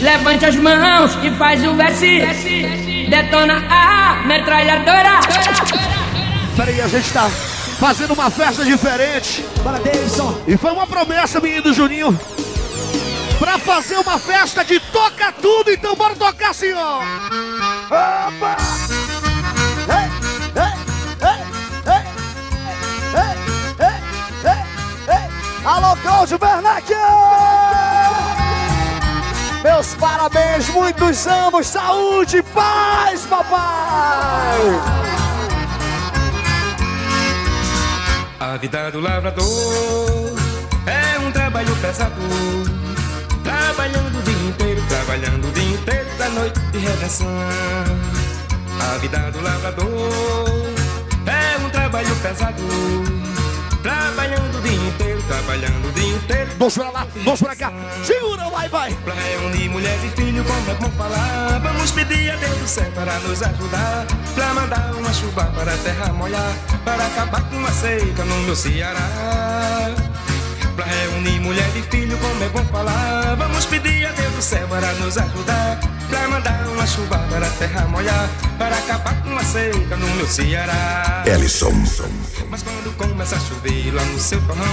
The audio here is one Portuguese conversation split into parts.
Levante as mãos e faz o verse. Detona a metralhadora. Peraí, a gente tá fazendo uma festa diferente. Bora, Davidson. E foi uma promessa do Juninho. Pra fazer uma festa de toca tudo, então bora tocar assim, ó. Opa! Ei, ei, ei. Alô, Cláudio Bernacchi! Meus parabéns, muitos anos, saúde paz, papai! A vida do lavrador é um trabalho pesado. Trabalhando o dia inteiro, trabalhando o dia inteiro da noite de redenção. A vida do lavrador é um trabalho pesado. Trabalhando dia inteiro, trabalhando o dia inteiro. Vamos pra lá, vamos pra cá. Segura, vai, vai. Pra reunir mulher e filho, como é bom falar. Vamos pedir a Deus do céu para nos ajudar. Pra mandar uma chuva para a terra molhar. Para acabar com a seca no meu Ceará. Pra reunir mulher e filho, como é bom falar. Vamos pedir do céu para nos ajudar. Pra mandar uma chuva para a terra molhar. Para acabar com a seca no meu Ceará. Ellison. Mas quando começa a chover lá no seu torrão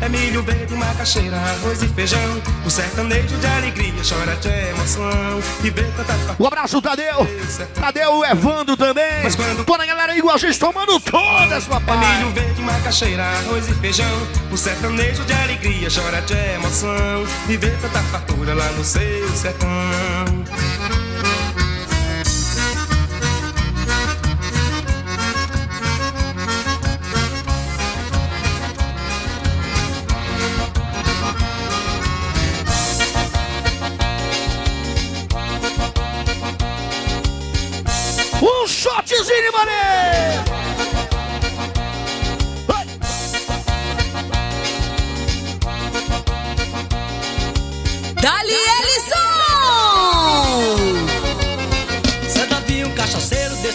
É milho verde, macaxeira, arroz e feijão O sertanejo de alegria chora de emoção E vê tanta fartura Um abraço, Tadeu. Tadeu, o Evandro também. Mas quando- Toda a galera igual a gente tomando todas, É papai. milho verde, macaxeira, arroz e feijão O sertanejo de alegria chora de emoção E vê tanta fartura lá no seu sertão Um shotzinho, mané!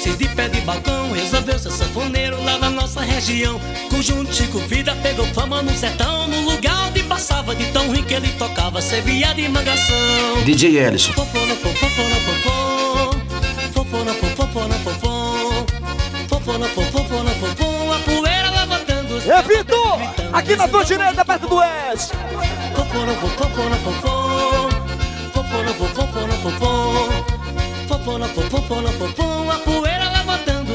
Desses de pé de balcão Resolveu ser sanfoneiro lá na nossa região Conjunto Chico Vida pegou fama no sertão No lugar onde passava de tão que ele tocava Servia de mangação DJ Ellison. Fofona, fofona, fofon Fofona, fofona, fofon Fofona, fofona, fofon A poeira levantando Repito! gritando, Aqui na tua direita, perto do S. Fofona, fofona, fofon Fofona, fofona, fofon Fofona, fofona, fofon A poeira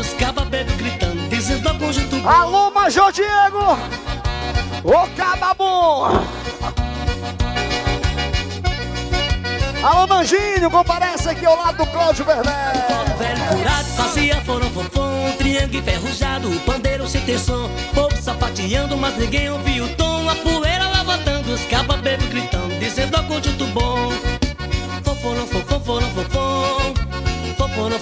os cababebos gritando Dizendo conjunto bom Alô, Major Diego! Ô, Cababum! Alô, Manginho, comparece aqui ao lado do Cláudio Werneck. O velho curado fazia forofofom Triângulo enferrujado, o pandeiro sem ter som Povo sapateando, mas ninguém ouvia o tom A poeira levantando, os cababebos gritando Dizendo ao conjunto bom Fofona, fofona, fofom Fofona,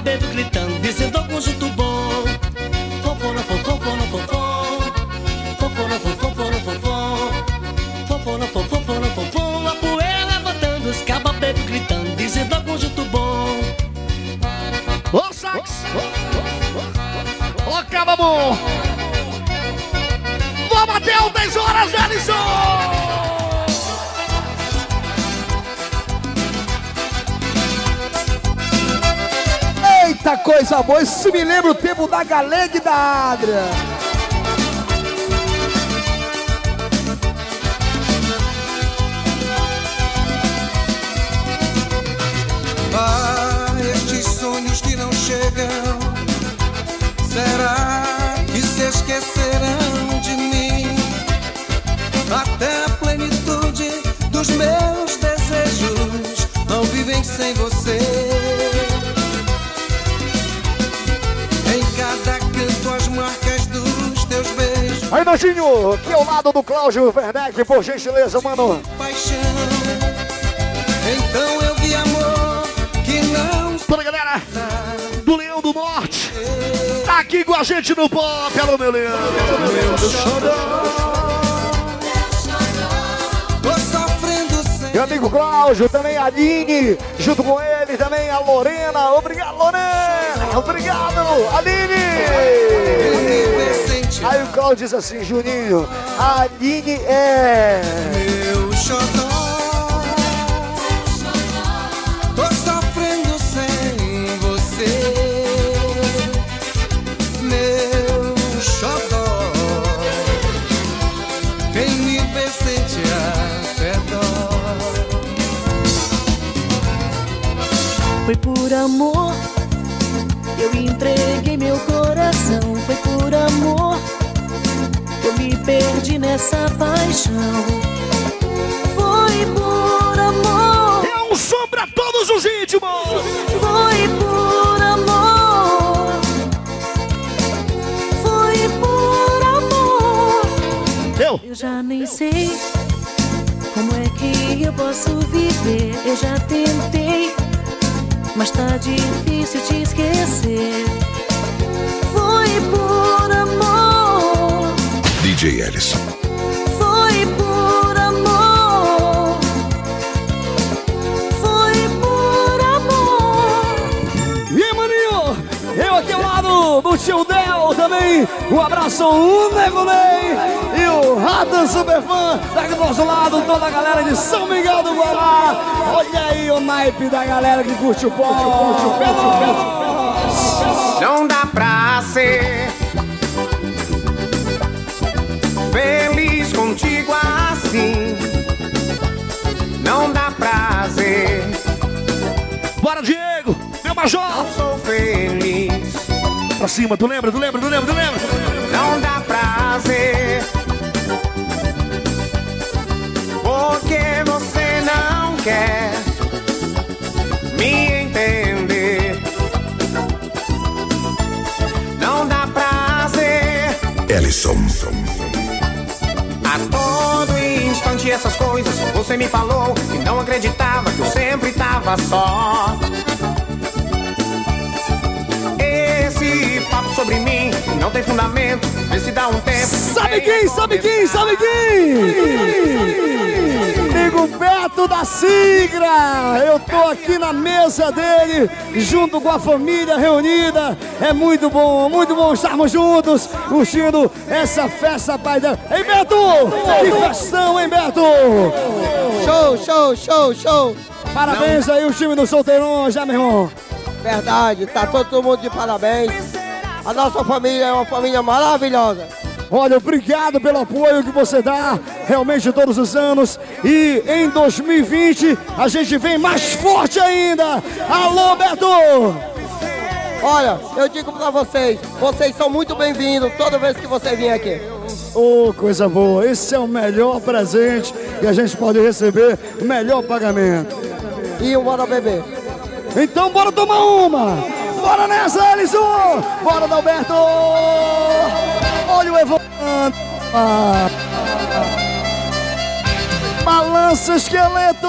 cababebos gritando Dizendo ao conjunto bom Fofona, fofona, fofom Fofona, fofona, fofom Fofona, fofona, fofom A poeira levantando, os cababebos gritando Dizendo ao conjunto bom Ô, Sax! Ô, Cababum! Vamos até altas horas, Ellison! Eita coisa boa, isso me lembra o tempo da Galega e da Adria. Ah, estes sonhos que não chegam, será que se esquecerão de mim? Até a plenitude dos meus desejos não vivem sem você. Aí, Nojinho, aqui ao lado do Cláudio Werneck, por gentileza, mano. paixão. Então eu vi amor que não Toda galera do Leão do Norte, tá aqui com a gente no pop. Alô, meu leão. tô sofrendo sem. Meu amigo Cláudio, também a Aline, junto com ele também a Lorena. Obrigado, Lorena. Obrigado, Aline. Aí o Cláudio diz assim, Juninho, a Aline é... Meu xodó. Tô sofrendo sem você. Meu xodó. Quem me vê sente até dó. Foi por amor que eu entreguei nessa paixão. Foi por amor, É um som pra todos os íntimos! foi por amor. Foi por amor. Eu? Eu já nem sei como é que eu posso viver. Eu já tentei, mas tá difícil te esquecer. Foi por amor, DJ Ellison. Também. Um abraço, o Nego Ney e o Ratan Superfã. Daqui do nosso lado, toda a galera de São Miguel do Guará. Olha aí o naipe da galera que curte o pop, curte o pop. Não dá pra ser feliz contigo assim. Não dá prazer, Bora, Diego! Meu major! não sou feliz. Pra cima, tu lembra, tu lembra, tu lembra, tu lembra? Não dá prazer. Porque você não quer me entender. Não dá prazer. Ellison. A todo instante essas coisas você me falou e não acreditava que eu sempre tava só. Não tem fundamento, vê se dá um tempo. Sabe quem, sabe quem, sabe quem? Amigo Beto da Sigra, eu tô aqui na mesa dele, junto com a família reunida. É muito bom, muito bom estarmos juntos, curtindo essa festa pai dela. Hein, Beto? Que festão, hein, Beto? Show, show, show, show. Parabéns aí, o time do Solteirão, já, meu irmão. Verdade, tá todo mundo de parabéns. A nossa família é uma família maravilhosa. Olha, obrigado pelo apoio que você dá realmente todos os anos. E em 2020 a gente vem mais forte ainda. Alô, Beto! Olha, eu digo pra vocês, vocês são muito bem-vindos toda vez que você vir aqui. Ô, coisa boa. Esse é o melhor presente que a gente pode receber, o melhor pagamento. E um bora beber. Então bora tomar uma! Bora nessa, Alisson! Bora, Dalberto! Olha o Evandro! Ah. Balança esqueleto!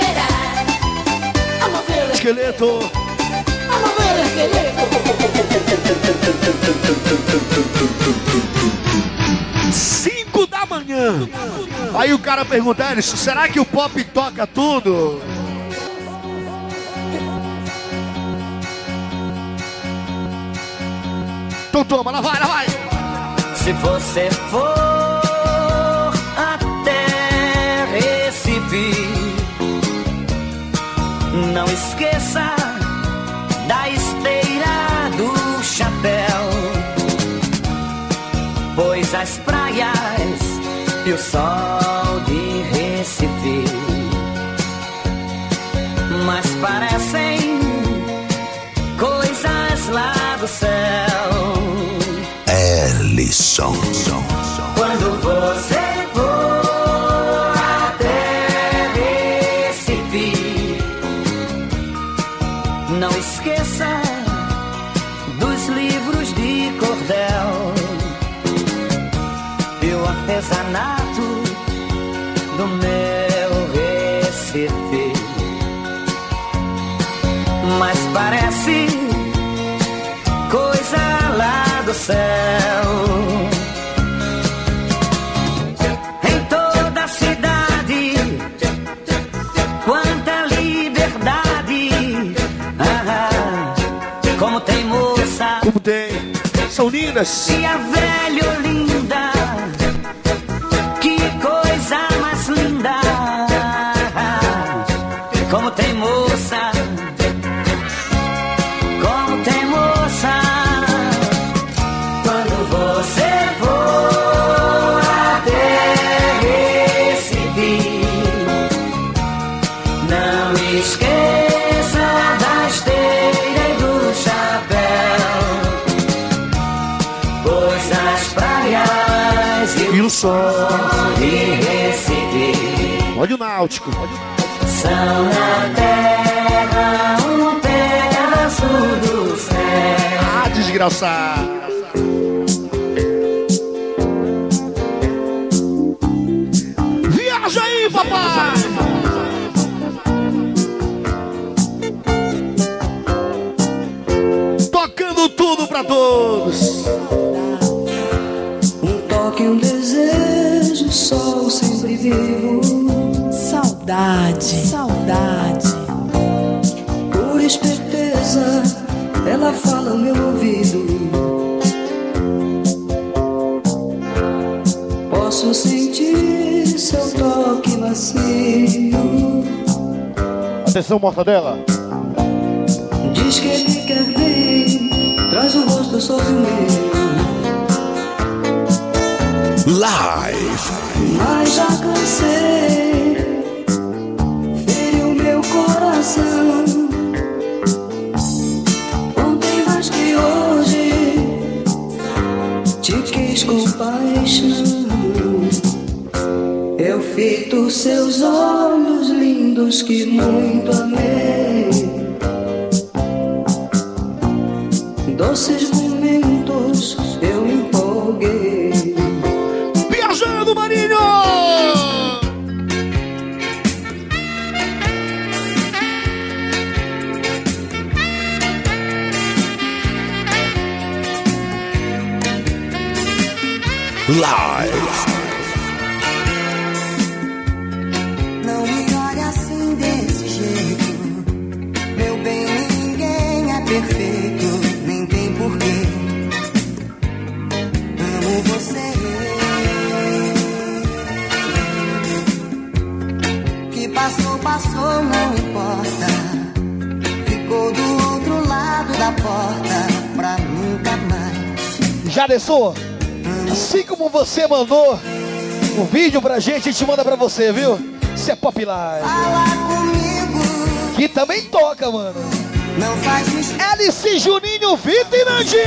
Esqueleto! Esqueleto. Cinco da manhã! Aí o cara pergunta, Alisson, será que o pop toca tudo? Então toma, lá vai, lá vai! Se você for esqueça da esteira do chapéu, pois as praias e o sol de Recife, mas parecem coisas lá do céu. Ellison. Quando céu. Em toda a cidade, quanta liberdade. Ah, como tem moça Como tem? São lindas. e a velha O náutico. são na terra um pedaço do céu. Ah, desgraçado. Viaja aí, papai! Tocando tudo pra todos. Um toque, um desejo, sol sempre vivo. Saudade, saudade. Por esperteza, ela fala ao meu ouvido. Posso sentir seu toque macio. Atenção, mortadela. Diz que ele quer bem, traz o rosto sobre o meu. Live. Mas já cansei, Ontem mais que hoje, te quis com paixão. Eu fito seus olhos lindos que muito amei. Mais. Jadesson, assim como você mandou o vídeo pra gente, a gente manda pra você, viu? Isso é Pop Live. Fala comigo, Que também toca, mano. não faz. LC Juninho, Vitor e Nandinho!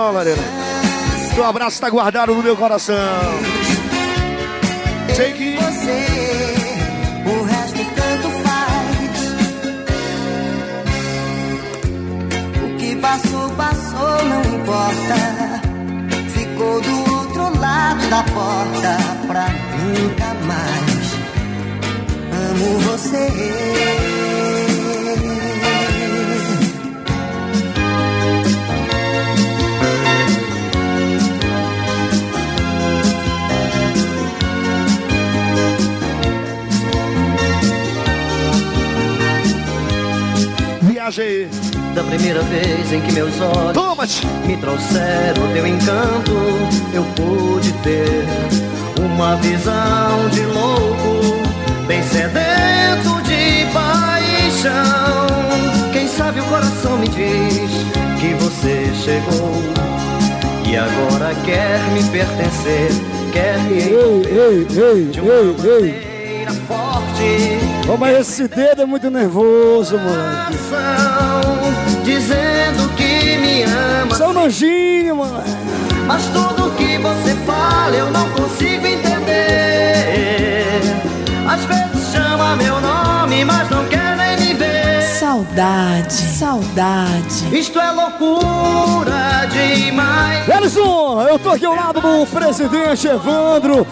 Não, Larena. Teu abraço tá guardado no meu coração. Sei que você, o resto tanto faz. O que passou, passou, não importa. Ficou do outro lado da porta pra nunca mais. Amo você. Da primeira vez em que meus olhos Toma-te. me trouxeram teu encanto, eu pude ter uma visão de louco, bem sedento de paixão. Quem sabe o coração me diz que você chegou e agora quer me pertencer, quer me Ei, ei, ei, de uma ei, ei. maneira forte. Ô, mas esse dedo é muito nervoso, moleque. dizendo que me ama. Seu nojinho, moleque. Mas tudo que você fala eu não consigo entender. Às vezes chama meu nome, mas não quer nem me ver. Saudade, saudade. Isto é loucura demais. Elison, eu tô aqui ao lado do presidente Evandro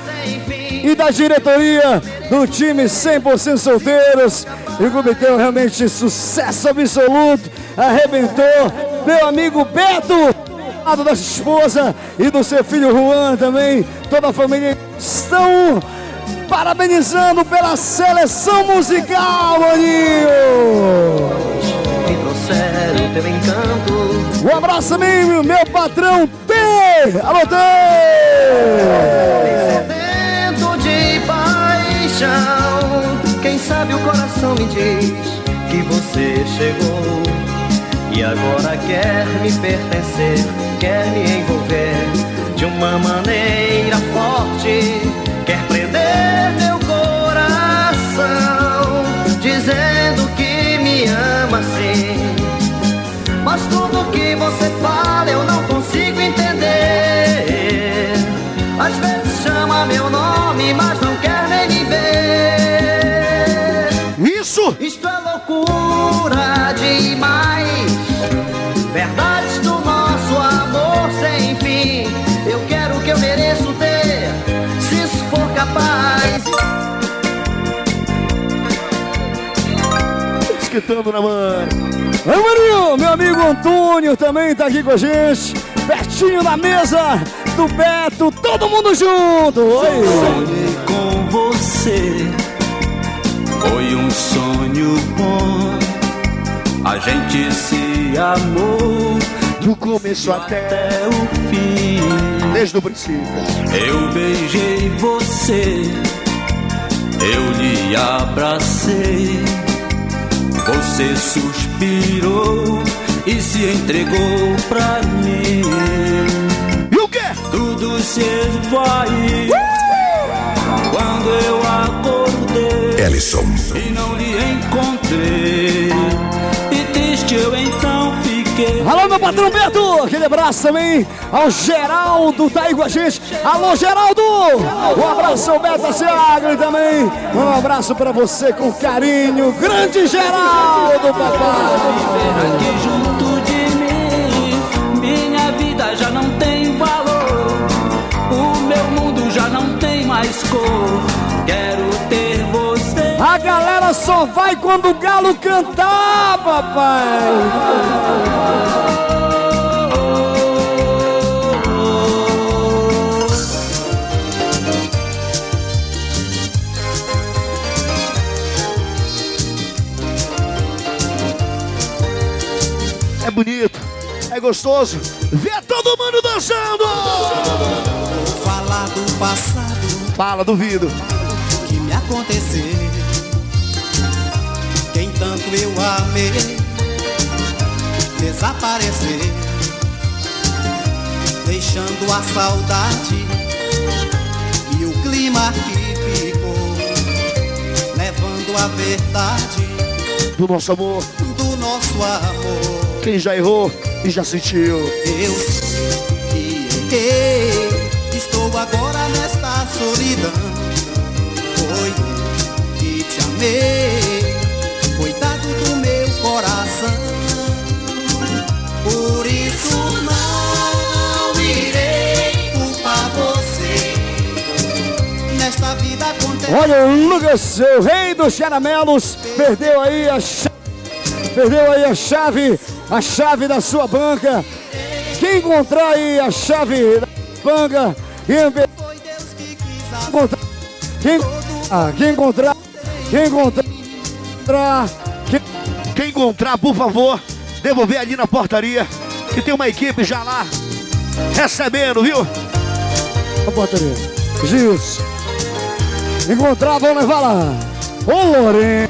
e da diretoria do time 100% solteiros. E o clube realmente sucesso absoluto, arrebentou. Meu amigo Beto, lado da esposa e do seu filho Juan também, toda a família estão parabenizando pela seleção musical, maninho. Me trouxeram teu encanto. Um abraço também, meu patrão T! Alô, T! Paixão. Quem sabe o coração me diz que você chegou e agora quer me pertencer, quer me envolver de uma maneira forte, quer prender meu coração, dizendo que me ama sim. Mas tudo que você fala loucura demais. Verdades do nosso amor sem fim. Eu quero o que eu mereço ter, se isso for capaz. Esquentando na mão. Ô, Marinho, meu amigo Antônio também tá aqui com a gente. Pertinho da mesa do Beto, todo mundo junto. Oi. Sonhei com você, foi um sonho bom. A gente se amou do começo até, o fim. Desde o princípio. Eu beijei você, eu lhe abracei. Você suspirou e se entregou pra mim. E o quê? Tudo se esvaiu quando eu acordei. Ellison. E não lhe encontrei. E triste eu então fiquei. Alô, meu patrão Beto, aquele abraço também ao Geraldo, tá aí com a gente. Alô, Geraldo! Um abraço ao Beto Seagre também. Um abraço pra você com carinho. Grande Geraldo, papai! Aqui junto de mim, minha vida já não tem valor. O meu mundo já não tem mais cor. Quero. A galera só vai quando o galo cantar, papai! É bonito, é gostoso. Vê todo mundo dançando! Vou falar do passado Fala, duvido. que me aconteceu. Tanto eu amei desaparecer, deixando a saudade e o clima que ficou, levando a verdade Do nosso amor. do nosso amor. Quem já errou e já sentiu. Eu que errei, estou agora nesta solidão. Foi que te amei, Olha, o Lucas, o rei dos caramelos, perdeu aí a chave, perdeu aí a chave, a chave da sua banca. Quem encontrar aí a chave da banca, quem, ah, quem encontrar, quem encontrar, quem, Quem encontrar, por favor, devolver ali na portaria, que tem uma equipe já lá recebendo, viu? A portaria. Gilson. Encontrar, vão levar lá. Ô, Lorena.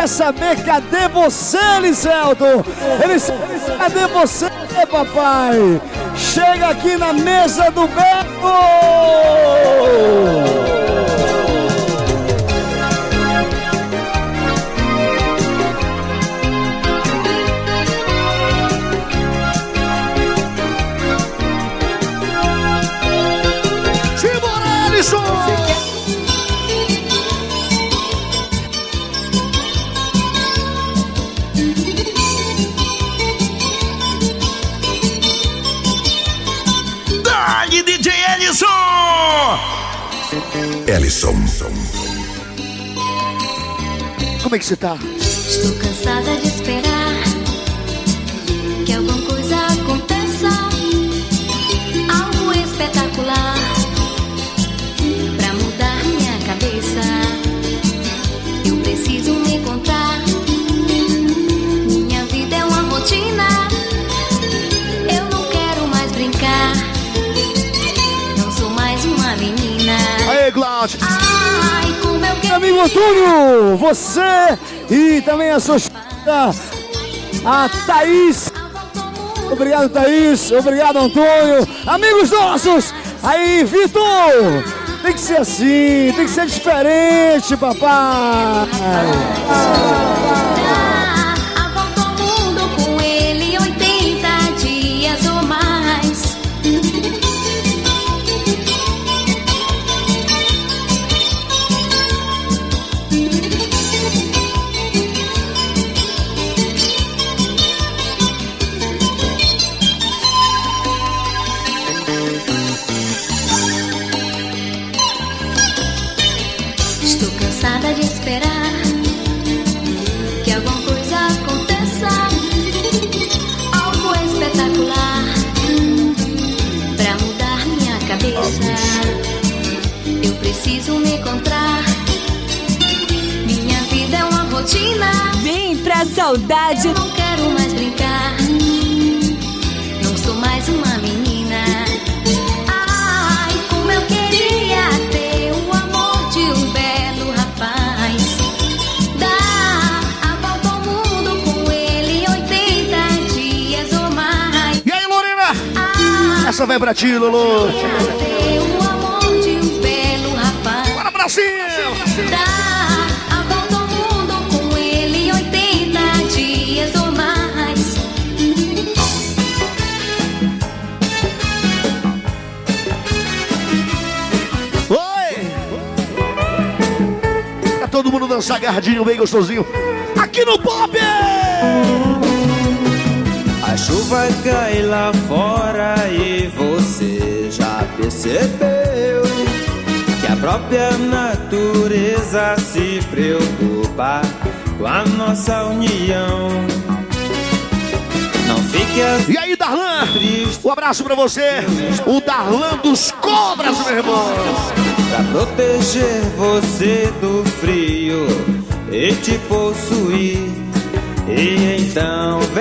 Quer saber cadê você, Elicelton? Elicelton, cadê você, papai? Chega aqui na mesa do Beto! Ellison. Como é que você tá? Estou cansada de esperar Antônio, você e também a sua esposa, a Thaís. Obrigado, Thaís. Obrigado, Antônio. Amigos nossos. Aí, Vitor. Tem que ser assim, tem que ser diferente, papai. A Saudade. Eu não quero mais brincar. Não sou mais uma menina. Ai, como eu queria ter o amor de um belo rapaz. Dar a volta ao mundo com ele 80 dias ou mais. E aí, Lorena? Essa vai pra ti, Lulu. Ter o amor de um belo rapaz. Bora pra cima! Dar todo mundo dançar agarradinho, bem gostosinho. Aqui no Pop! A chuva cai lá fora e você já percebeu que a própria natureza se preocupa com a nossa união. Não fique assim. Darlan? Um abraço pra você. O Darlan dos Cobras, meu irmão. Pra proteger você do frio e te possuir. E então vem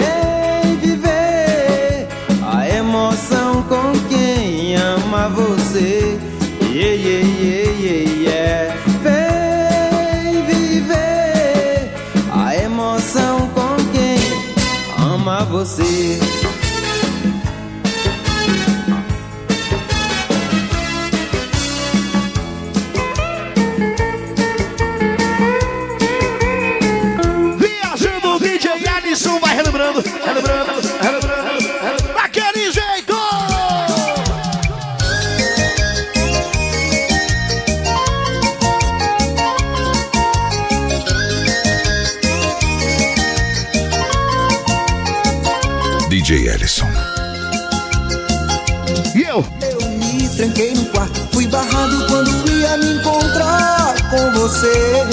você.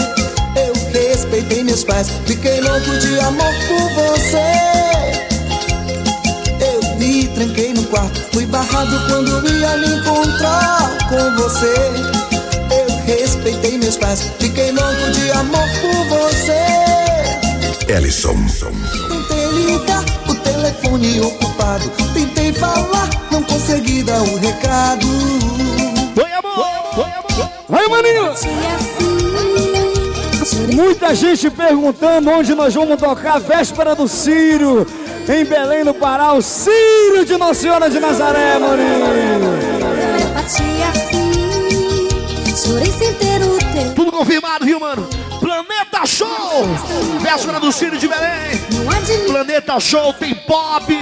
Eu respeitei meus pais, fiquei louco de amor por você. Eu me tranquei no quarto, fui barrado quando ia me encontrar com você. Eu respeitei meus pais, fiquei louco de amor por você. Ellison. Tentei ligar, o telefone ocupado. Tentei falar, não consegui dar o recado. Oi, amor! Oi, amor! Vai, maninho! Muita gente perguntando onde nós vamos tocar a véspera do Círio. Em Belém, no Pará, o Círio de Nossa Senhora de Nazaré. Bati assim, chorei sem ter o teu. Tudo confirmado, viu, mano? Planeta Show! Véspera do Círio de Belém. Planeta Show tem pop,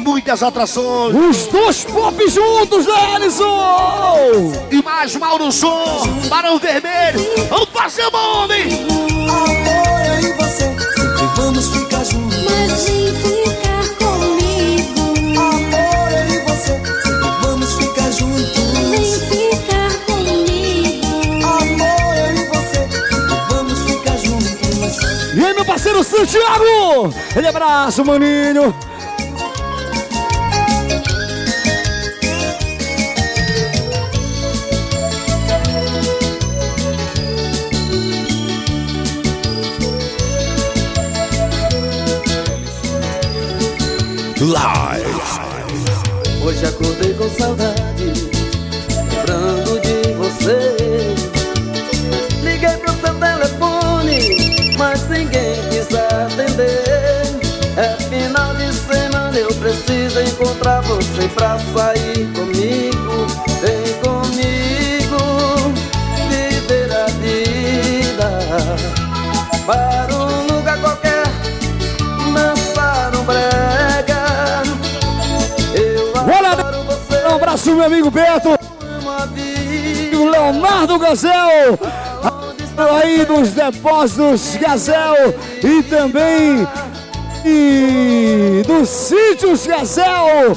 muitas atrações. Os dois pop juntos, né, Ellison! E mais Mauro Som, Barão Vermelho. Vamos fazer uma onda, hein? Amor, eu e você, sempre vamos ficar juntos. Mas vem ficar comigo. Amor, eu e você, sempre vamos ficar juntos. Vem ficar comigo. Amor, eu e você, sempre vamos ficar juntos. E aí, meu parceiro Santiago! Ele abraço, maninho! Live. Hoje acordei com saudade, lembrando de você. Liguei pro seu telefone, mas ninguém quis atender. É final de semana, eu preciso encontrar você pra sair comigo. Abraço, meu amigo Beto! O Leonardo Gazel! Aí dos depósitos Gazel e também e dos sítios Gazel!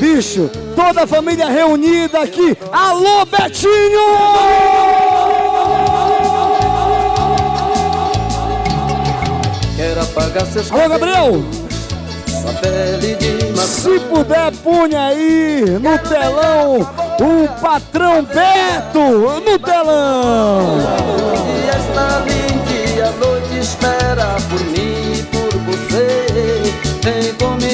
Bicho, toda a família reunida aqui. Alô, Betinho! Alô, Gabriel! Sua pele de Se puder, punha aí no telão o patrão Beto no telão. E a noite espera por mim e por você. Vem comigo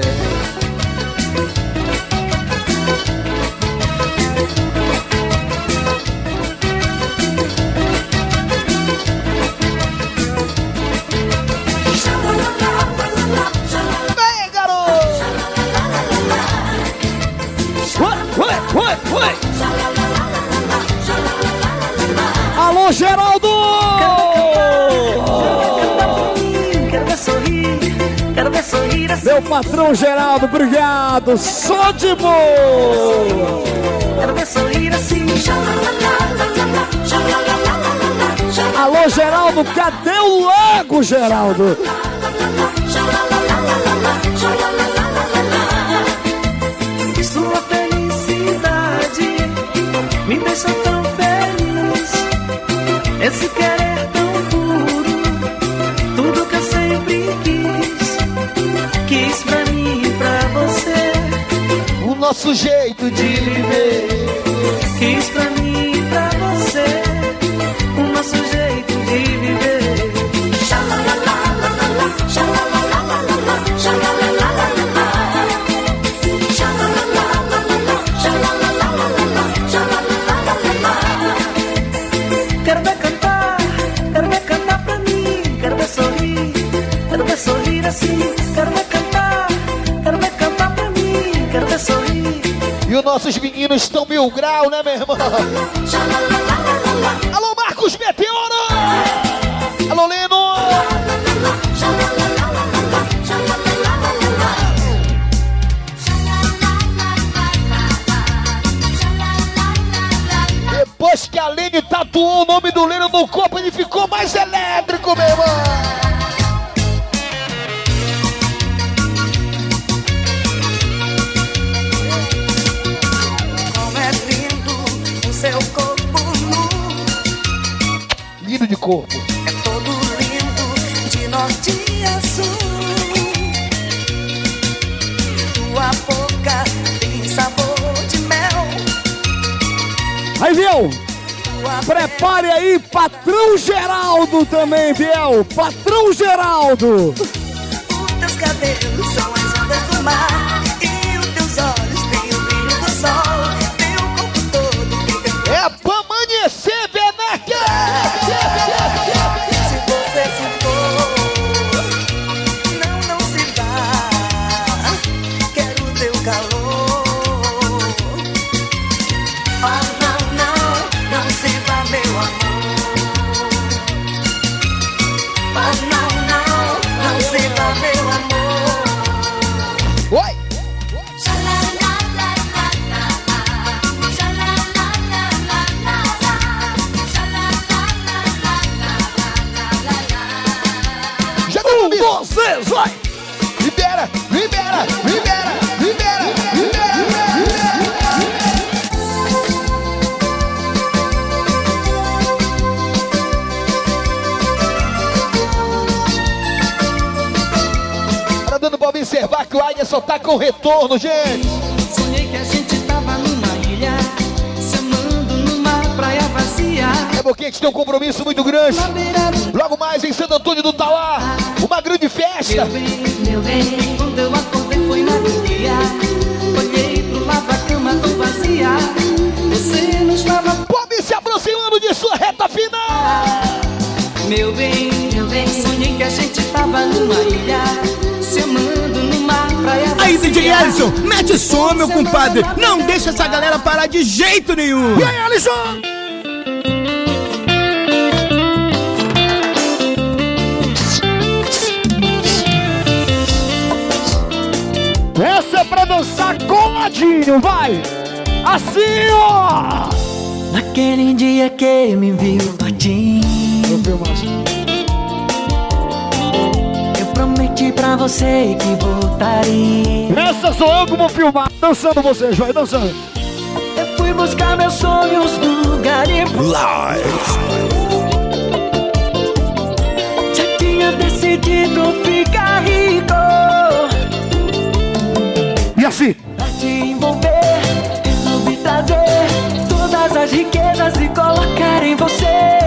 care. Patrão Geraldo, obrigado! Só de boa! Quero ver sorrir assim. Alô, Geraldo, cadê o lago, Geraldo? Nosso jeito de viver. Quis pra mim e pra você. O nosso jeito de viver. Quero nossos meninos estão mil grau, né, meu irmão? Patrão Geraldo também, Biel. Patrão Geraldo. Só tá com retorno, gente! Sonhei que a gente tava numa ilha, se amando numa praia vazia. É porque a gente tem um compromisso muito grande. Logo mais em Santo Antônio do Tauá, uma grande festa. Meu bem, quando eu acordei foi na alegria. Olhei pro lado a cama tão vazia. Você não estava. Pode se aproximando de sua reta final. Meu bem, meu bem, sonhei que a gente tava numa ilha, se amando. Aí, DJ Alisson, mete som, meu compadre. Não deixa essa galera parar de jeito nenhum. E aí, Alisson? Essa é pra dançar coladinho, vai! Assim, ó! Naquele dia que me viu partindo, eu pra você que voltaria. Essa sou eu vou filmar. Dançando vocês, vai dançando. Eu fui buscar meus sonhos no garimpo. Já tinha decidido ficar rico. E assim? Pra te envolver, resolvi trazer todas as riquezas e colocar em você.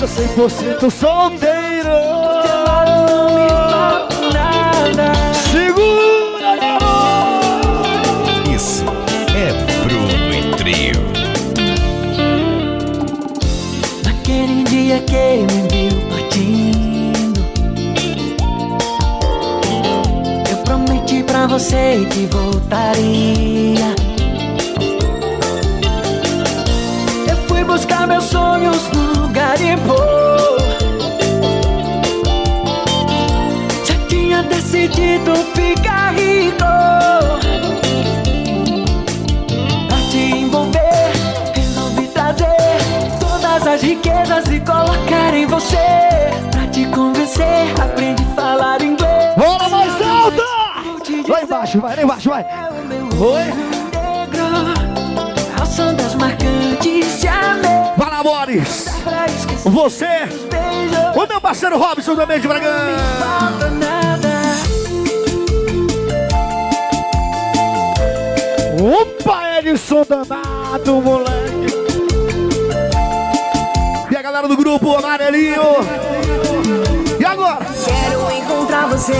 É a festa 100% solteiro. não me falta nada. Segura, garoto! Isso é Bruno e Trio. Naquele dia que me viu partindo Eu prometi pra você que voltaria Eu fui buscar meus sonhos no garimpo Já tinha decidido ficar rico Pra te envolver, resolvi trazer todas as riquezas e colocar em você. Pra te convencer, aprende a falar inglês. Bola mais alta! Lá embaixo, vai, lá embaixo, vai. Oi. Esquecer Você, o meu parceiro Robson também de Bragança. Opa, Edson danado, moleque. galera do grupo amarelinho. E agora? Quero encontrar você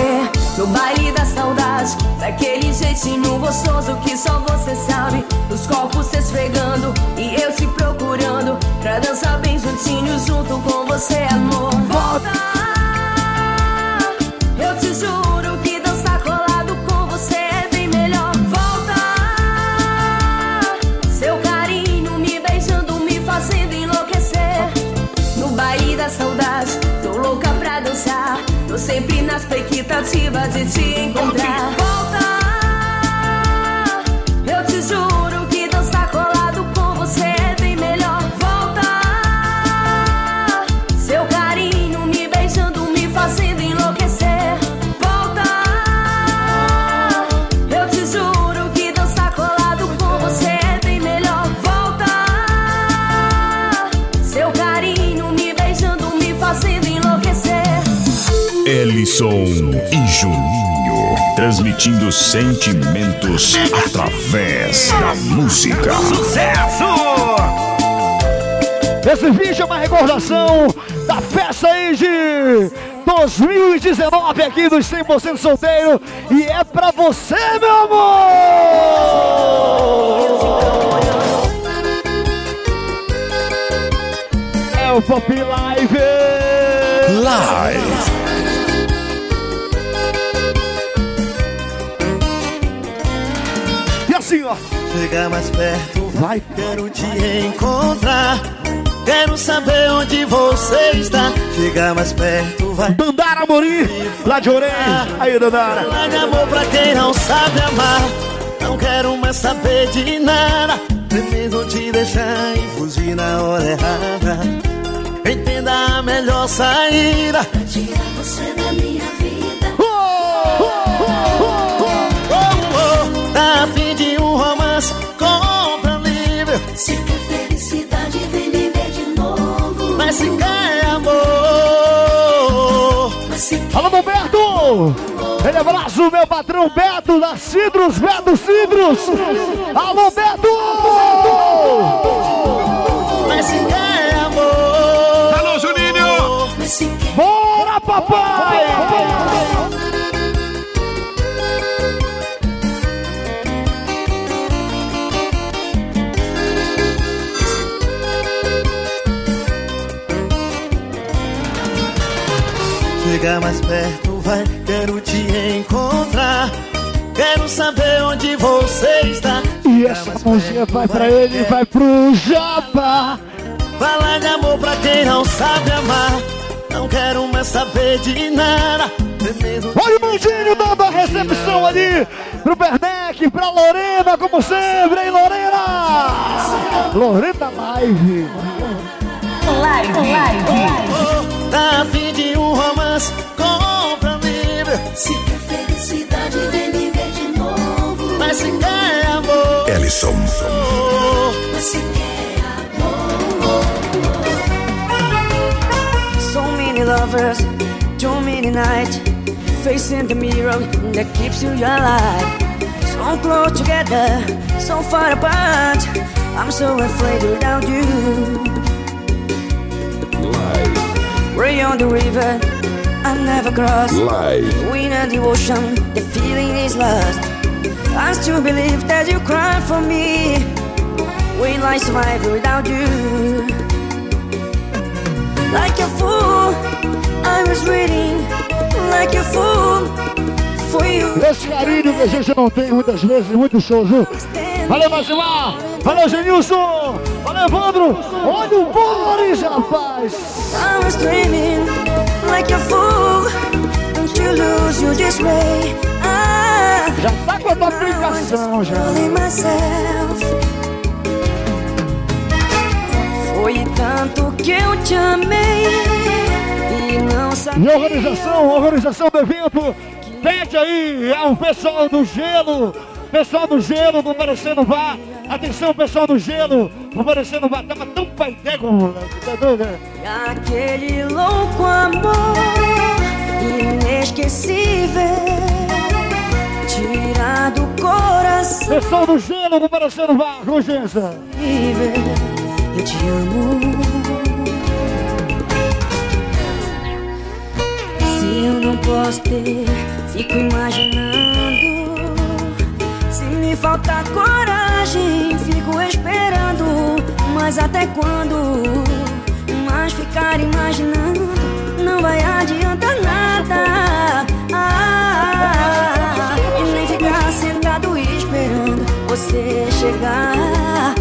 no baile da saudade. Daquele jeitinho gostoso que só você sabe. Os corpos se esfregando e eu te procurando. Pra dançar bem juntinho junto com você, amor. Volta! Eu te juro que dançar colado com você é bem melhor. Volta! Seu carinho me beijando, me fazendo enlouquecer. No baile da saudade, tô louca pra dançar. Tô sempre na expectativa de te encontrar. Ellison e Juninho, transmitindo sentimentos através da música. Sucesso! Esse vídeo é uma recordação da festa aí de 2019 aqui dos 100% solteiro e é pra você, meu amor! É o Pop Live! Live. Assim, ó. Chega mais perto, vai, quero te encontrar. Quero saber onde você está. Chega mais perto, vai. Dandara Amorim, lá de Orelha. Aí, Dandara. Lá de amor pra quem não sabe amar. Não quero mais saber de nada. Preciso te deixar e fugir na hora errada. Entenda a melhor saída. Tirar romance? Compra livre. Se quer felicidade, vem me ver de novo. Mas se quer amor. Se Alô, meu Beto! Ele abraço, meu patrão Beto da Cidros, Beto Cidros! Alô, Beto! Mas se quer amor. Alô, Juninho! Se quer Bora, papai! Chega mais perto, vai, quero te encontrar. Quero saber onde você está. E essa mãozinha vai pra ele, vai pro Japa! Falar de amor pra quem não sabe amar. Não quero mais saber de nada. Olha o Mandinho dando a recepção ali pro Bernec, pra Lorena, como sempre, hein, Lorena? Lorena Live. Live, live, live. Oh, tá a fim de um romance? Compra livre. Se quer felicidade, vem me ver de novo. Mas se quer amor. Ellison. Mas se quer amor. So many lovers, too many nights, facing the mirror that keeps you alive. So close together, so far apart. I'm so afraid without you. Way on the river, I never cross. Live. Wind and the ocean, the feeling is lost. I still believe that you cry for me. Will I survive without you? Like a fool, I was waiting. Like a fool for you. Esse carinho que a gente não tem muitas vezes, muitos shows, viu? Valeu, Masimar! Valeu, Genilson! Evandro! Olha o Boris, rapaz! I was dreaming like a fool. You lose you this way. Ah, Já tá com a tua aplicação, já. Foi tanto que eu te amei e não E sabia. organização, organização do evento, pede aí ao pessoal do gelo, Pessoal do gelo, do no vá. Atenção, pessoal do gelo, do no vá. Tava tão pai moleque. Tá doido, né? Aquele louco amor inesquecível. Tirado do coração. Pessoal do gelo, do parecendo vá. Com licença. Eu te amo. Se eu não posso ter, fico imaginando. Me faltar coragem, fico esperando. Mas até quando? Mas ficar imaginando não vai adiantar nada. Ah, e nem ficar sentado esperando você chegar.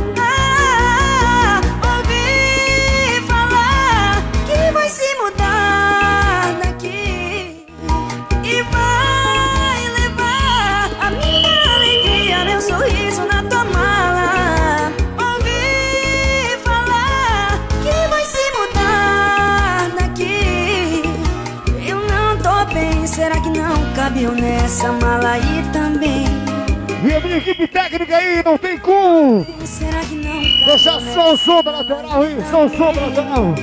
Nessa mala aí também? E a minha equipe técnica aí, não tem como! Será que não Deixar só o som da lateral aí, só o som da lateral!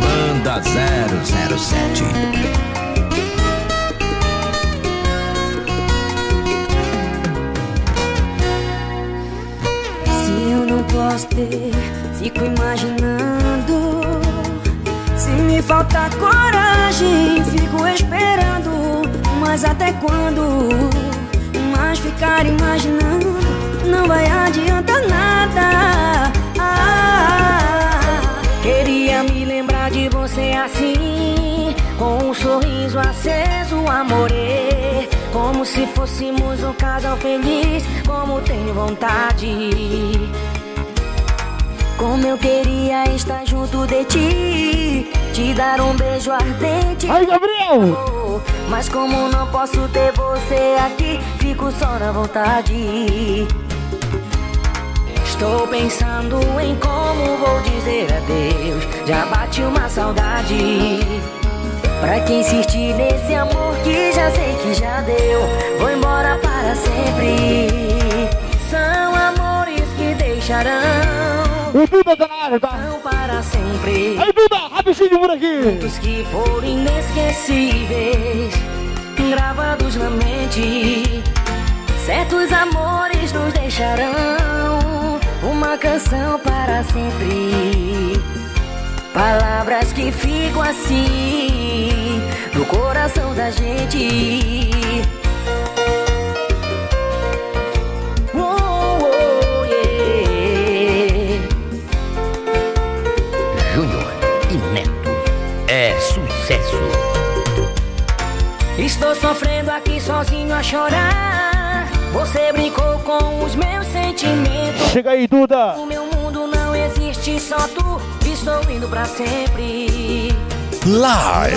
Banda 007. Se eu não posso ter, fico imaginando. Me faltar coragem, fico esperando. Mas até quando? Mas ficar imaginando não vai adiantar nada. Ah, queria me lembrar de você assim, com um sorriso aceso, amorê. Como se fôssemos um casal feliz, como tenho vontade. Como eu queria estar junto de ti, te dar um beijo ardente. Aí, Gabriel! Mas como não posso ter você aqui, fico só na vontade. Estou pensando em como vou dizer adeus. Já bate uma saudade. Pra quem insistir nesse amor que já sei que já deu, vou embora para sempre. São amores que deixarão. O Duda tá na área, tá? Não para sempre. Aí, rapidinho por aqui! Que foram inesquecíveis, gravados na mente. Certos amores nos deixarão uma canção para sempre. Palavras que ficam assim no coração da gente. Estou sofrendo aqui sozinho a chorar. Você brincou com os meus sentimentos. Chega aí, Duda! O meu mundo não existe, só tu. Estou indo pra sempre. Live.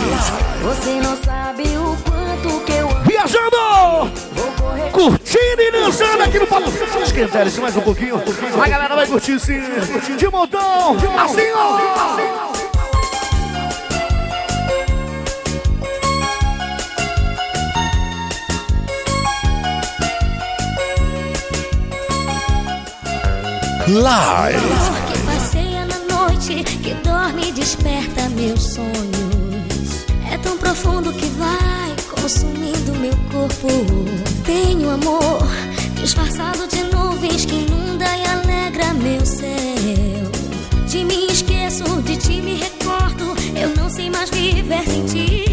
Você não sabe o quanto que eu amo. Viajando! Vou correr. Curtindo e dançando aqui no Papo Esquentar isso mais um pouquinho. A galera vai curtir sim. De montão. Assim, ó. Live. Que passeia na noite, que dorme e desperta meus sonhos. É tão profundo que vai consumindo meu corpo. Tenho amor disfarçado de nuvens que inunda e alegra meu céu. De mim esqueço, de ti me recordo. Eu não sei mais viver sem ti.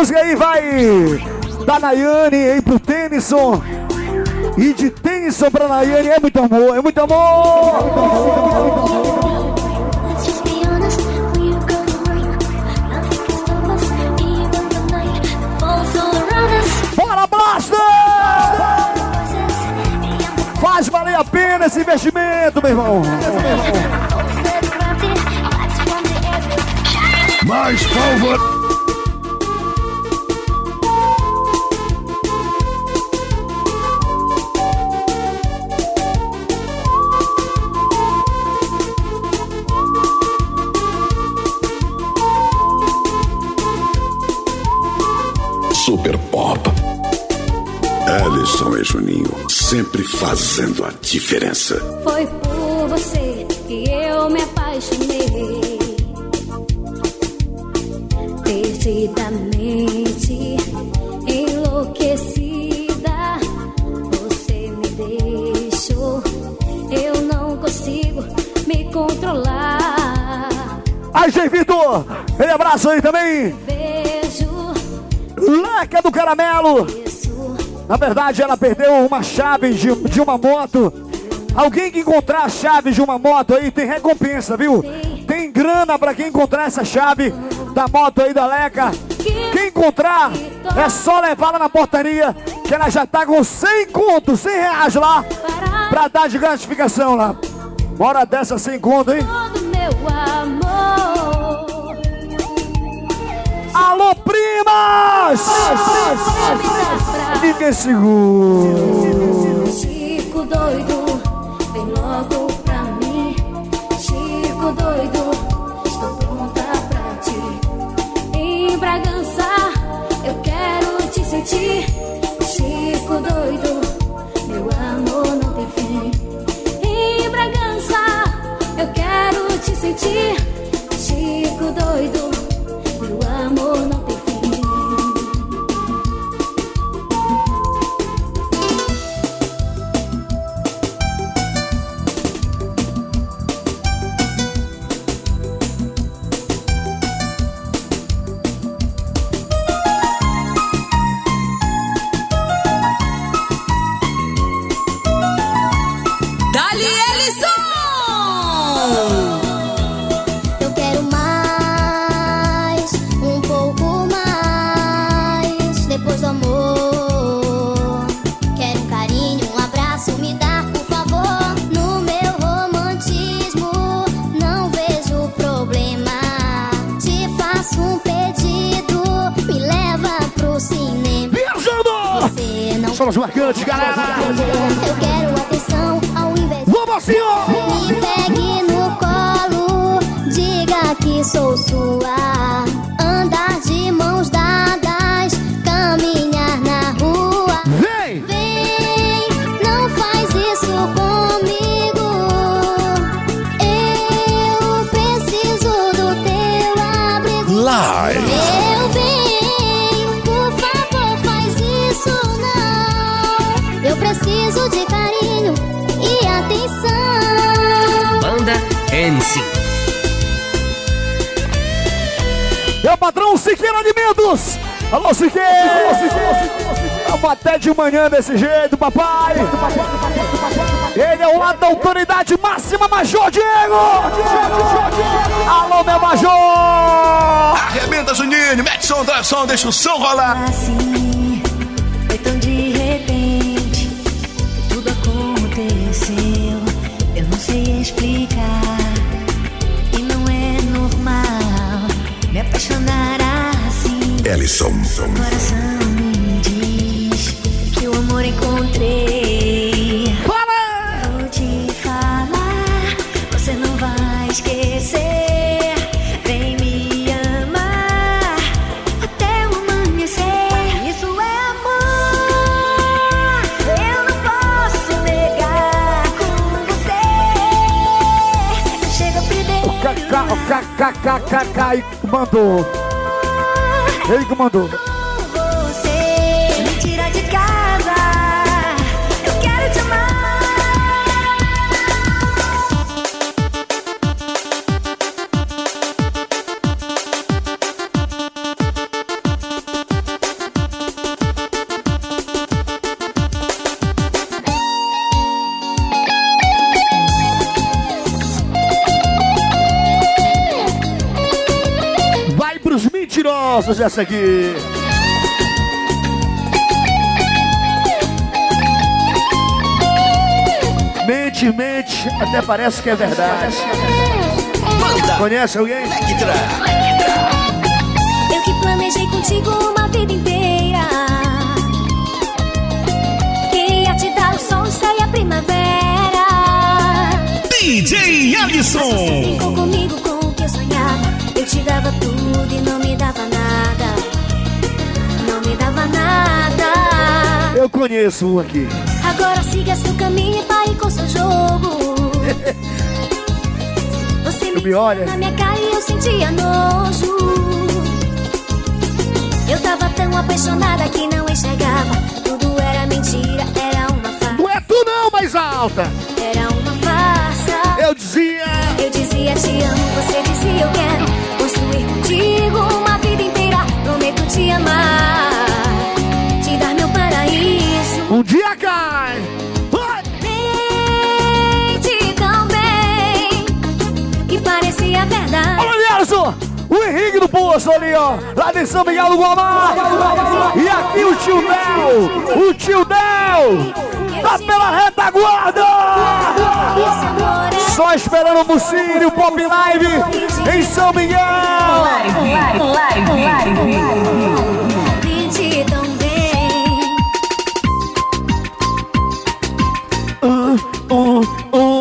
Música aí vai da Nayane aí pro Tennyson. E de Tennyson pra Nayane é muito amor, é muito amor! Bora, Blaster! Faz valer a pena esse investimento, meu irmão! Mais palma. Juninho, sempre fazendo a diferença. Foi por você que eu me apaixonei. Perdidamente enlouquecida, você me deixou. Eu não consigo me controlar. Aí, Zé Vitor! Ele abraço aí também! Vejo Leca do Caramelo! Na verdade, ela perdeu uma chave de, de uma moto. Alguém que encontrar a chave de uma moto aí tem recompensa, viu? Tem grana pra quem encontrar essa chave da moto aí da Leca. Quem encontrar, é só levar lá na portaria, que ela já tá com 100 conto, 100 reais lá, pra dar de gratificação lá. Bora dessa 100 conto, hein? todo meu amor. Alô, primas! Ninguém segura. Chico doido, vem logo pra mim. Chico doido, desse jeito, papai. Ele é o lado da autoridade máxima, Major Diego. Alô, meu Major. Arrebenta, Juninho. Mete som, traz som, deixa o som rolar. Ellison. Coração KKKKK mandou. Ele que mandou. Mentirosos essa aqui. Mente, mente, até parece que é verdade. Conhece alguém? Eu que planejei contigo uma vida inteira. Queria te dar o sol, o céu e a primavera. DJ Alisson. Brincou comigo com o que eu sonhava. Eu te dava tudo e não me dava nada. Me nada. Eu conheço um aqui. Agora siga seu caminho e pare com seu jogo. Você Tu me olha. na minha cara e eu sentia nojo. Eu tava tão apaixonada que não enxergava. Tudo era mentira, era uma farsa. Não é tu não, mais alta. Era uma farsa. Eu dizia. Eu dizia te amo, você dizia eu quero O Henrique do Poço ali, ó. Lá de São Miguel do Guamá. E aqui o tio Del. O tio Del. Tá pela retaguarda. Só esperando o Bucírio, o Pop Live em São Miguel. Tão bem. Uh, uh, uh, uh,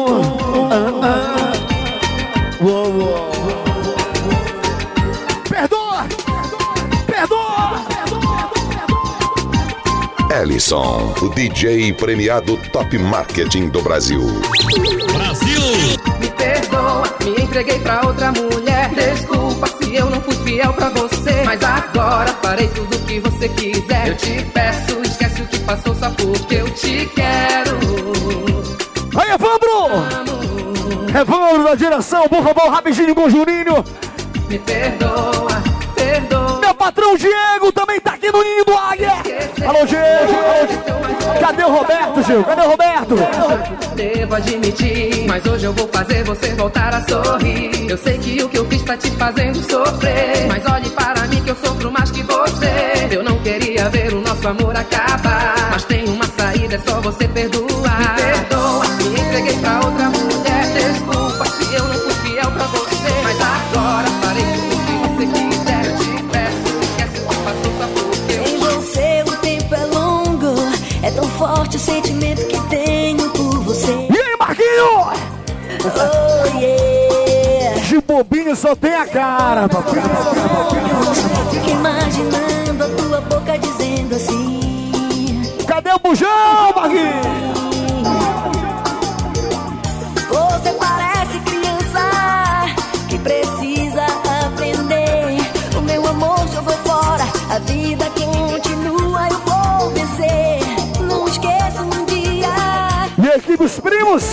O DJ premiado Top Marketing do Brasil. Me perdoa, me entreguei pra outra mulher. Desculpa se eu não fui fiel pra você. Mas agora farei tudo o que você quiser. Eu te peço, esquece o que passou só porque eu te quero. Aí, Evandro! Evandro da direção, por favor, rapidinho com o Juninho. Me perdoa, perdoa. Meu patrão Diego também tá aqui no Ninho do Águia. Alô, Diego. Cadê o Roberto, Gil? Cadê o Roberto? Devo admitir, mas hoje eu vou fazer você voltar a sorrir. Eu sei que o que eu fiz tá te fazendo sofrer. Mas olhe para mim que eu sofro mais que você. Eu não queria ver o nosso amor acabar. Mas tem uma saída, é só você perdoar. Me perdoa, me entreguei pra outra mulher. Forte o sentimento que tenho por você. E aí, Marquinho? Oh yeah. De bobinho só tem a cara, papai. Fico imaginando a tua boca dizendo assim. Cadê o bujão, Marquinho? Você parece criança que precisa aprender. O meu amor jogou fora, a vida continua, os primos,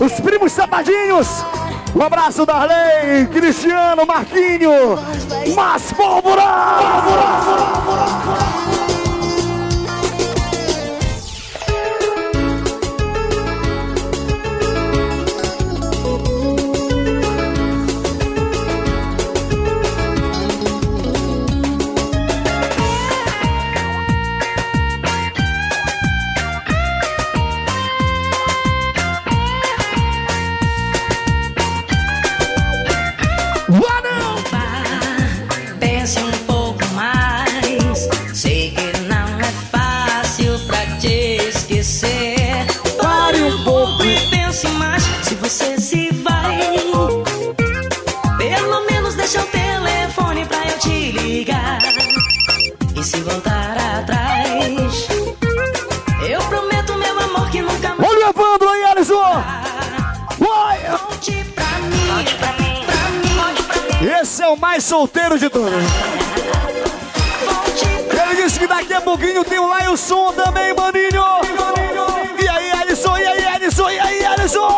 os primos sapadinhos. Um abraço, Darley, Cristiano, Marquinho, Mas Pólvora! Solteiro de todos. Ele disse que daqui a pouquinho tem o Lailson também, maninho. E aí, Alisson, e aí, Alisson, e aí, Alisson?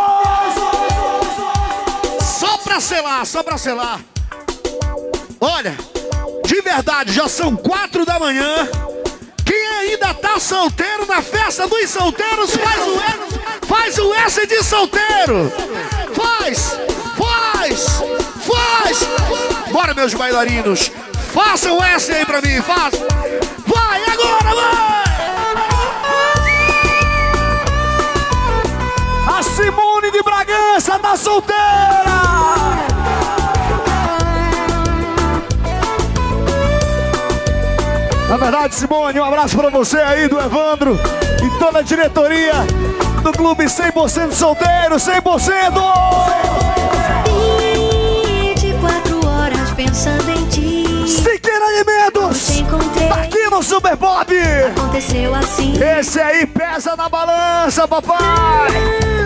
Só pra selar, só pra selar. Olha, de verdade, já são quatro da manhã. Quem ainda tá solteiro na festa dos solteiros, faz o S, faz o S de solteiro. Faz, faz, faz. Bora, meus bailarinos. Façam S aí pra mim, faça. Vai, agora, vai! A Simone de Bragança tá solteira! Na verdade, Simone, um abraço pra você aí, do Evandro e toda a diretoria do Clube 100% Solteiro, 100%! 24 horas pensando em ti. Siqueira Alimentos! Encontrei. Tá aqui no Super Pop! Aconteceu assim. Esse aí pesa na balança, papai!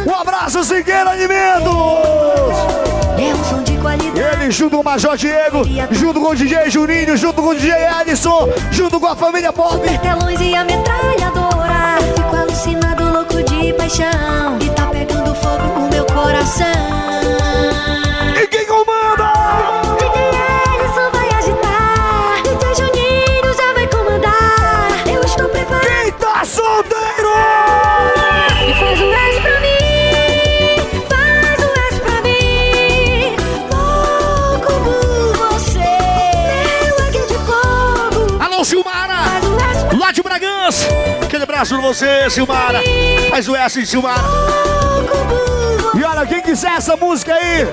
Um abraço, Siqueira Alimentos! É um som de qualidade. Ele junto com o Major Diego, junto com o DJ Juninho, junto com o DJ Alisson, junto com a família Pop. Telões e a metralhadora. Fico alucinado, louco de paixão. E tá pegando fogo o meu coração. Abraço pra você, Silmara! Faz o S, Silmara! E olha, quem quiser essa música aí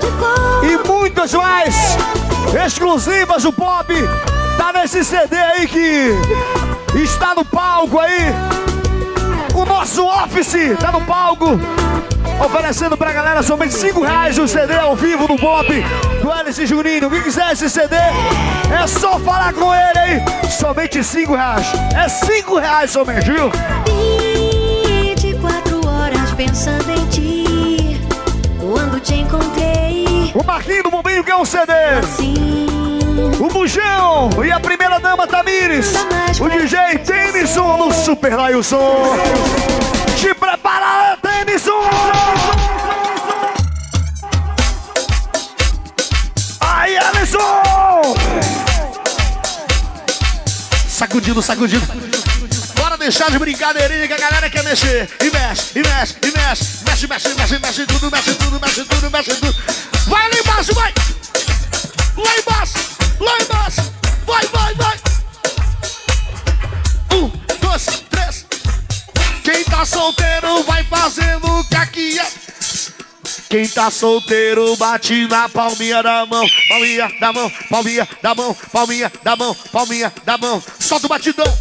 e muitas mais exclusivas do pop, tá nesse CD aí que está no palco aí. O nosso Office tá no palco. Oferecendo pra galera somente 5 reais o CD ao vivo do Pop do Alice Juninho. Quem quiser esse CD, é só falar com ele aí. Somente 5 reais. É 5 reais somente, viu? 24 horas pensando em ti. Quando te encontrei, O Marquinho do Bombinho quer um CD. assim. O Bujão e a primeira dama Tamires. O DJ Tennyson no Super Lailson. Te prepara, Tennyson! Aí, Alisson! Sacudindo, sacudindo. Bora deixar de brincadeirinha que a galera quer mexer. E mexe, e mexe, e mexe. Mexe, mexe, mexe, mexe tudo, mexe tudo, mexe tudo, mexe tudo. Vai lá embaixo, vai! Lá embaixo, lá embaixo. Vai, vai, vai. Um, dois, três. Quem tá solteiro vai fazendo o que aqui é. Quem tá solteiro bate na palminha da mão, palminha da mão, palminha da mão, palminha da mão, palminha da mão. Solta o batidão,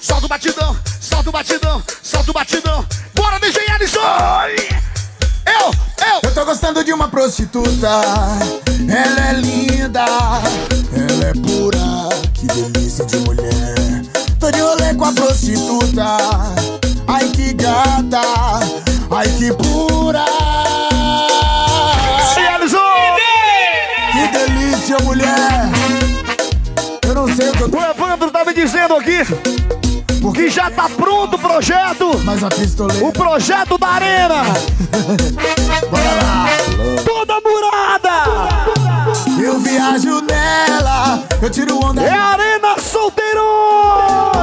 solta o batidão, solta o batidão, solta o batidão. Bora, DJ Alisson! Eu, eu. Eu tô gostando de uma prostituta. Ela é linda, ela é pura. Que delícia de mulher. Tô de rolê com a prostituta. Ai que gata, ai que pura. Que delícia, mulher. Eu não sei o que eu tô. O Evandro tá me dizendo aqui que já tá pronto o projeto. Mas a pistoleira. O projeto da Arena. Bora lá. Toda murada. Eu viajo nela, eu tiro onda. É Arena Solteiro.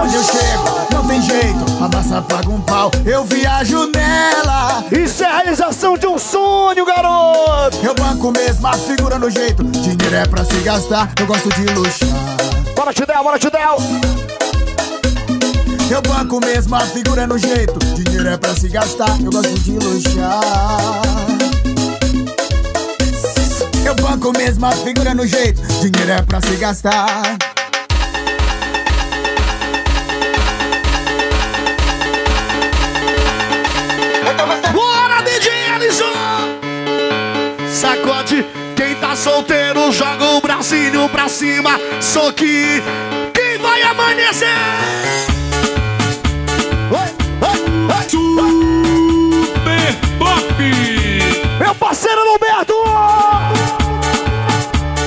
Onde eu chego, não tem jeito, a massa paga um pau. Eu viajo nela. Isso é a realização de um sonho, garoto. Eu banco mesmo, a figura no jeito. Dinheiro é pra se gastar, eu gosto de luxar. Bora, Tidel, bora, Tidel. Eu banco mesmo, a figura no jeito. Dinheiro é pra se gastar, eu gosto de luxar. Eu banco mesmo, a figura no jeito. Dinheiro é pra se gastar. Bora, DJ Alisson! Sacode, quem tá solteiro joga o bracinho pra cima. Só que quem vai amanhecer? Super Pop! Meu parceiro Roberto!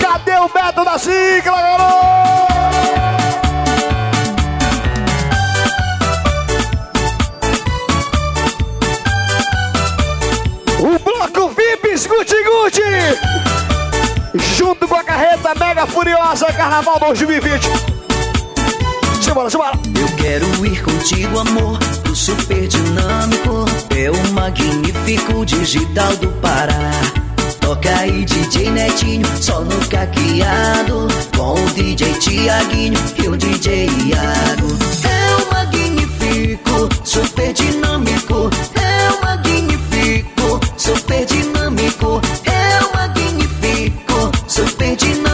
Cadê o Beto da sigla, garoto? Guti Junto com a carreta Mega Furiosa Carnaval 2020 Simbora, simbora Eu quero ir contigo, amor pro super dinâmico. É o magnífico digital do Pará. Toca aí, DJ Netinho, só no caqueado. Com o DJ Tiaguinho e o DJ Iago. É o magnífico, super dinâmico. É o magnífico, super dinâmico. É o magnífico, super dinâmico.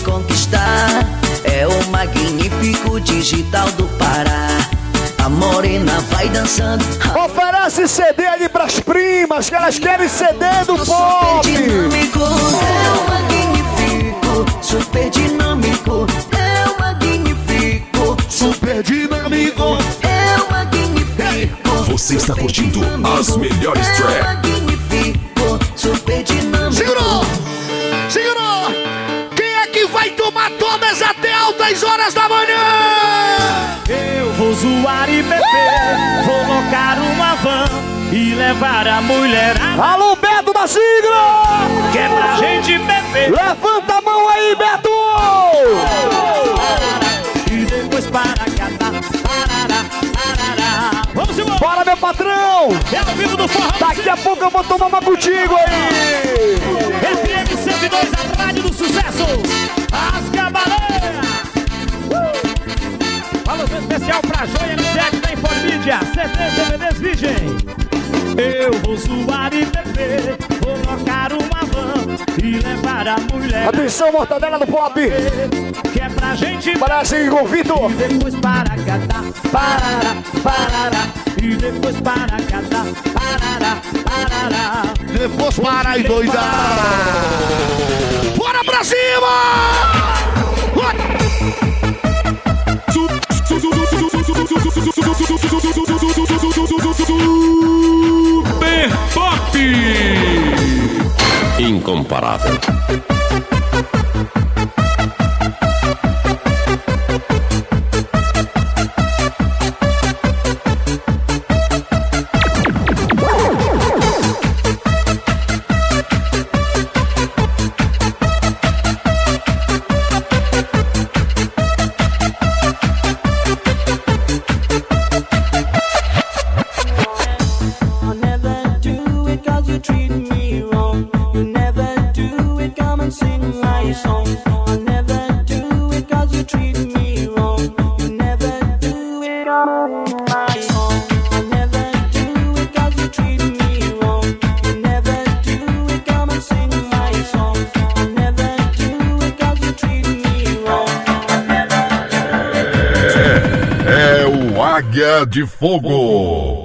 Conquistar. É o magnífico digital do Pará. A morena vai dançando. Oferece CD ali pras primas, que elas querem CD do pop. dinâmico, é o magnífico, super dinâmico, é o magnífico, super dinâmico, é o magnífico. Você está curtindo as melhores É o tracks. magnífico, super dinâmico. Segurou! Até altas horas da manhã? Eu vou zoar e beber, vou locar uma van e levar a mulherada. Alô, Beto da sigla! Que é pra gente beber. Levanta a mão aí, Beto! Patrão! É ao vivo do forró. Daqui a pouco eu vou tomar uma contigo aí! FM 102, a rádio do sucesso. As Cavaleiras. Uh! Alô especial pra Joia M7 da Informídia. CDs, DVDs, Virgem. Eu vou zoar e beber, vou locar uma e. Atenção, mortadela do pop! Que é pra gente. Parece com o Vitor! E depois para catar, parará, parará. E depois para catar, parará, parará. Depois para e doidar! Bora pra cima! Super Pop! incomparable. De Fogo.